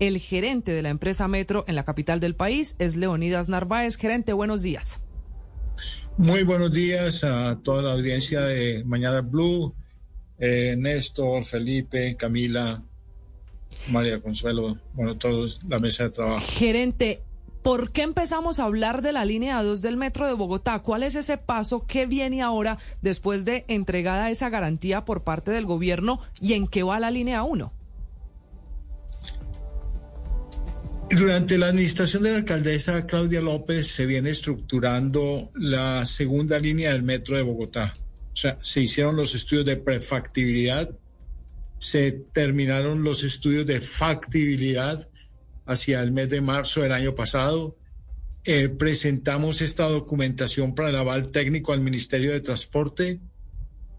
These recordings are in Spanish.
El gerente de la empresa Metro en la capital del país es Leonidas Narváez. Gerente, buenos días. Muy buenos días a toda la audiencia de Mañana Blue, eh, Néstor, Felipe, Camila, María Consuelo, bueno, todos, la mesa de trabajo. Gerente, ¿por qué empezamos a hablar de la línea 2 del Metro de Bogotá? ¿Cuál es ese paso que viene ahora después de entregada esa garantía por parte del gobierno y en qué va la línea 1? Durante la administración de la alcaldesa Claudia López se viene estructurando la segunda línea del metro de Bogotá. O sea, se hicieron los estudios de prefactibilidad, se terminaron los estudios de factibilidad hacia el mes de marzo del año pasado. Eh, presentamos esta documentación para el aval técnico al Ministerio de Transporte.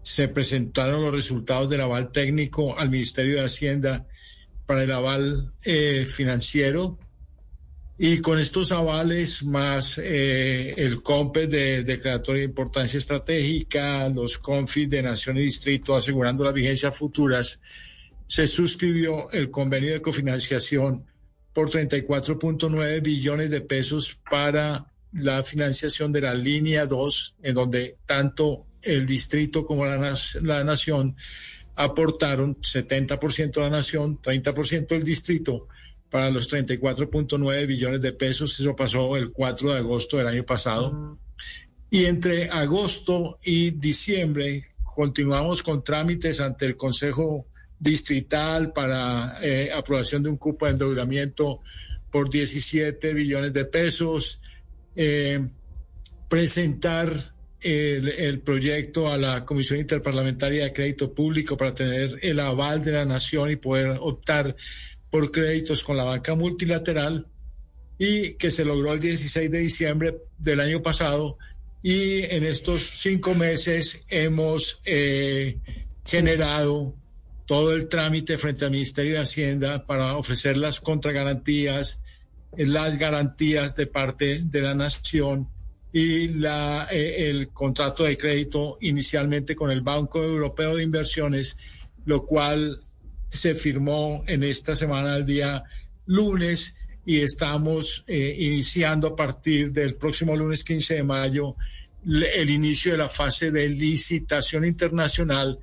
Se presentaron los resultados del aval técnico al Ministerio de Hacienda para el aval eh, financiero. Y con estos avales más eh, el COMPES de Declaratoria de Importancia Estratégica, los CONFIS de Nación y Distrito asegurando las vigencias futuras, se suscribió el convenio de cofinanciación por 34.9 billones de pesos para la financiación de la línea 2, en donde tanto el distrito como la, la nación aportaron 70% la nación, 30% el distrito para los 34.9 billones de pesos. Eso pasó el 4 de agosto del año pasado. Y entre agosto y diciembre continuamos con trámites ante el Consejo Distrital para eh, aprobación de un cupo de endeudamiento por 17 billones de pesos. Eh, presentar el, proyecto a la Comisión Interparlamentaria de Crédito Público para tener el aval de la Nación y poder optar por créditos con la banca multilateral y que se logró el 16 de diciembre del año pasado. Y en estos cinco meses hemos eh, generado todo el trámite frente al Ministerio de Hacienda para ofrecer las contragarantías, las garantías de parte de la nación y la, eh, el contrato de crédito inicialmente con el Banco Europeo de Inversiones, lo cual se firmó en esta semana el día lunes y estamos eh, iniciando a partir del próximo lunes 15 de mayo el inicio de la fase de licitación internacional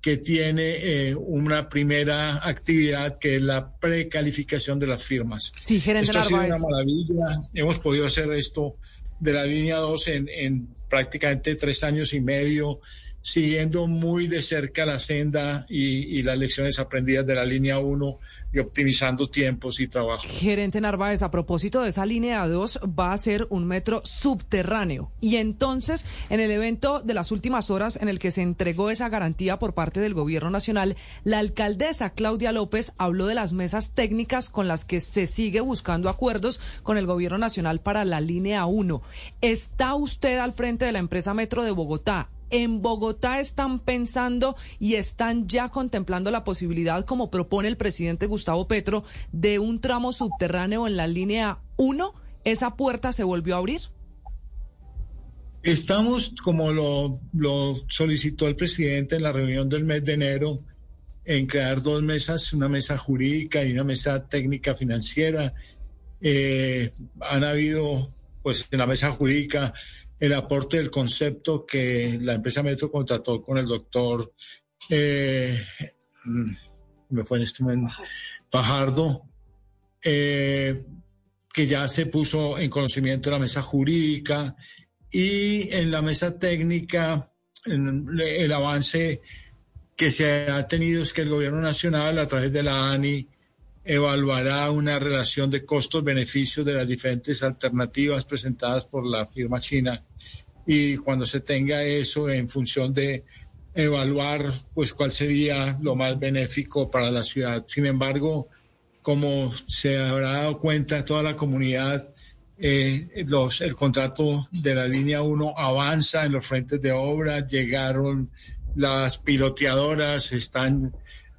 que tiene eh, una primera actividad que es la precalificación de las firmas. Sí, gerente esto ha sido una maravilla. Hemos podido hacer esto de la línea 2 en, en prácticamente tres años y medio siguiendo muy de cerca la senda y, las lecciones aprendidas de la línea 1 y optimizando tiempos y trabajo. Gerente Narváez, a propósito de esa línea 2, va a ser un metro subterráneo. Y entonces, en el evento de las últimas horas en el que se entregó esa garantía por parte del Gobierno Nacional, la alcaldesa Claudia López habló de las mesas técnicas con las que se sigue buscando acuerdos con el Gobierno Nacional para la línea 1. ¿Está usted al frente de la empresa Metro de Bogotá? En Bogotá están pensando y están ya contemplando la posibilidad, como propone el presidente Gustavo Petro, de un tramo subterráneo en la línea 1. ¿Esa puerta se volvió a abrir? Estamos, como lo, solicitó el presidente en la reunión del mes de enero, en crear dos mesas, una mesa jurídica y una mesa técnica financiera. Eh, han habido, pues, en la mesa jurídica el aporte del concepto que la empresa Metro contrató con el doctor, eh, mm, me fue en este momento, Pajardo, eh, que ya se puso en conocimiento de la mesa jurídica y en la mesa técnica el avance que se ha tenido es que el gobierno nacional a través de la ANI evaluará una relación de costos-beneficios de las diferentes alternativas presentadas por la firma china y cuando se tenga eso en función de evaluar pues cuál sería lo más benéfico para la ciudad. Sin embargo, como se habrá dado cuenta toda la comunidad, eh, los, el contrato de la línea 1 avanza en los frentes de obra, llegaron las piloteadoras, están,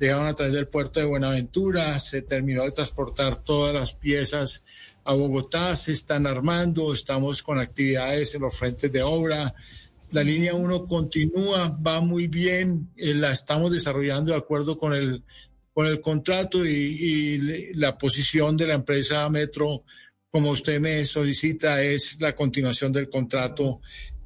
llegaron a través del puerto de Buenaventura, se terminó de transportar todas las piezas a Bogotá, se están armando, estamos con actividades en los frentes de obra. La línea 1 continúa, va muy bien, eh, la estamos desarrollando de acuerdo con el, con el contrato y, y la posición de la empresa Metro como usted me solicita, es la continuación del contrato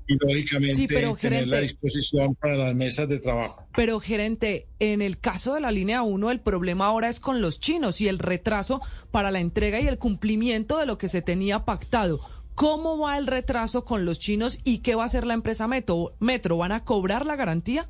y lógicamente tener la disposición para las mesas de trabajo. Pero gerente, en el caso de la línea 1, el problema ahora es con los chinos y el retraso para la entrega y el cumplimiento de lo que se tenía pactado. ¿Cómo va el retraso con los chinos y qué va a hacer la empresa Metro? ¿Metro van a cobrar la garantía?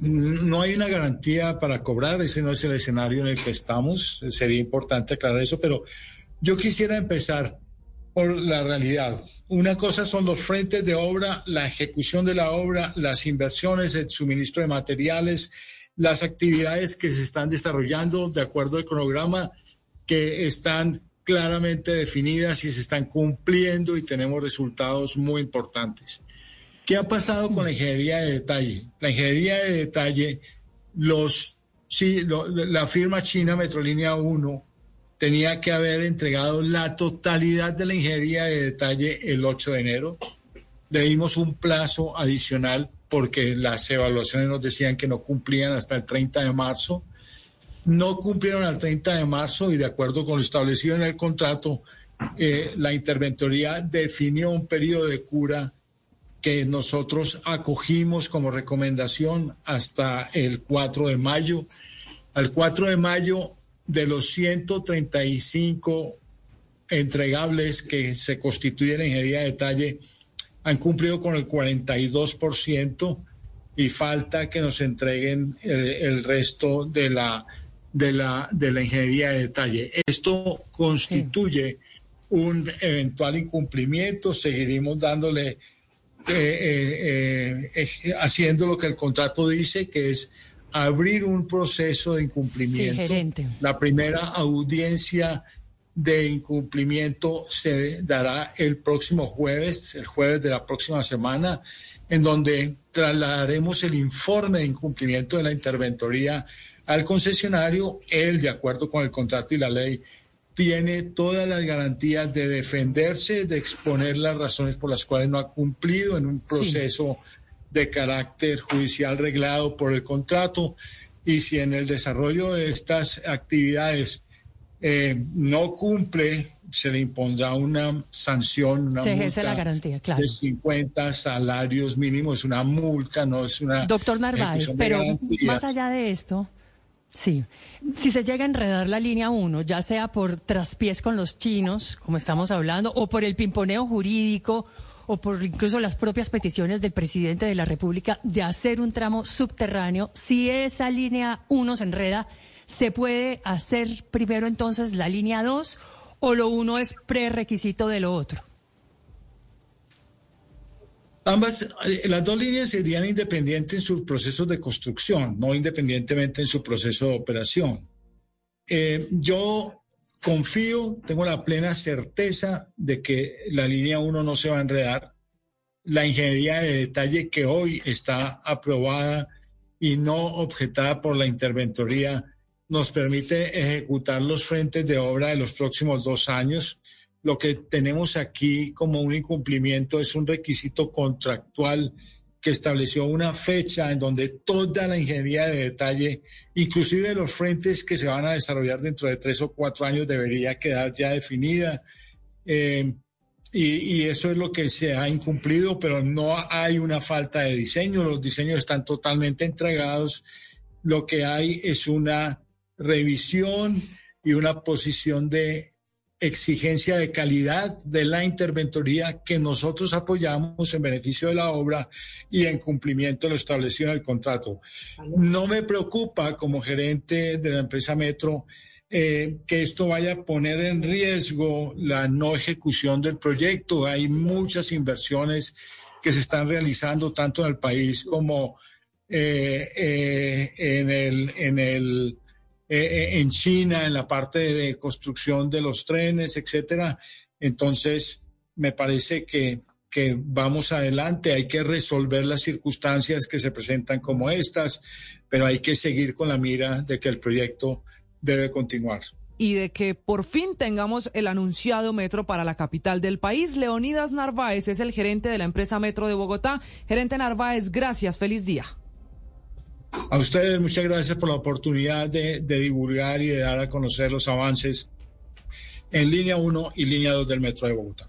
No hay una garantía para cobrar, ese no es el escenario en el que estamos, sería importante aclarar eso, pero yo quisiera empezar por la realidad. Una cosa son los frentes de obra, la ejecución de la obra, las inversiones, el suministro de materiales, las actividades que se están desarrollando de acuerdo al cronograma, que están claramente definidas y se están cumpliendo y tenemos resultados muy importantes. ¿Qué ha pasado con la ingeniería de detalle? La ingeniería de detalle, los, sí, la firma china Metrolínea 1 tenía que haber entregado la totalidad de la ingeniería de detalle el 8 de enero. Le dimos un plazo adicional porque las evaluaciones nos decían que no cumplían hasta el 30 de marzo. No cumplieron al 30 de marzo y de acuerdo con lo establecido en el contrato, eh, la interventoría definió un periodo de cura que nosotros acogimos como recomendación hasta el 4 de mayo. Al 4 de mayo, de los 135 entregables que se constituyen en ingeniería de detalle, han cumplido con el 42% y falta que nos entreguen el, resto de la, de, la, de la ingeniería de detalle. Esto constituye un eventual incumplimiento, seguiremos dándole eh, eh, haciendo lo que el contrato dice, que es abrir un proceso de incumplimiento. la primera audiencia de incumplimiento se dará el próximo jueves, el jueves de la próxima semana, en donde trasladaremos el informe de incumplimiento de la interventoría al concesionario. Él, de acuerdo con el contrato y la ley, tiene todas las garantías de defenderse, de exponer las razones por las cuales no ha cumplido en un proceso de carácter judicial reglado por el contrato. Y si en el desarrollo de estas actividades eh, no cumple, se le impondrá una sanción, una multa la garantía, claro. de 50 salarios mínimos, es una multa, no es una... Doctor Narváez, pero más allá de esto, Sí, si se llega a enredar la línea 1, ya sea por traspiés con los chinos, como estamos hablando, o por el pimponeo jurídico, o por incluso las propias peticiones del presidente de la República de hacer un tramo subterráneo, si esa línea 1 se enreda, ¿se puede hacer primero entonces la línea 2 o lo uno es prerequisito de lo otro? Ambas, eh, las dos líneas serían independientes en sus procesos de construcción, no independientemente en su proceso de operación. Eh, yo confío, tengo la plena certeza de que la línea 1 no se va a enredar. La ingeniería de detalle que hoy está aprobada y no objetada por la interventoría nos permite ejecutar los frentes de obra de los próximos dos años lo que tenemos aquí como un incumplimiento es un requisito contractual que estableció una fecha en donde toda la ingeniería de detalle, inclusive los frentes que se van a desarrollar dentro de tres o cuatro años, debería quedar ya definida. Eh, y, eso es lo que se ha incumplido, pero no hay una falta de diseño, los diseños están totalmente entregados. Lo que hay es una revisión y una posición de exigencia de calidad de la interventoría que nosotros apoyamos en beneficio de la obra y en cumplimiento de lo establecido en el contrato. No me preocupa como gerente de la empresa Metro eh, que esto vaya a poner en riesgo la no ejecución del proyecto. Hay muchas inversiones que se están realizando tanto en el país como eh, eh, en el, en el eh, eh, en China, en la parte de construcción de los trenes, etcétera. Entonces, me parece que, que vamos adelante, hay que resolver las circunstancias que se presentan como estas, pero hay que seguir con la mira de que el proyecto debe continuar y de que por fin tengamos el anunciado metro para la capital del país. Leonidas Narváez es el gerente de la empresa Metro de Bogotá. Gerente Narváez, gracias, feliz día. A ustedes muchas gracias por la oportunidad de, divulgar y de dar a conocer los avances en línea 1 y línea 2 del Metro de Bogotá.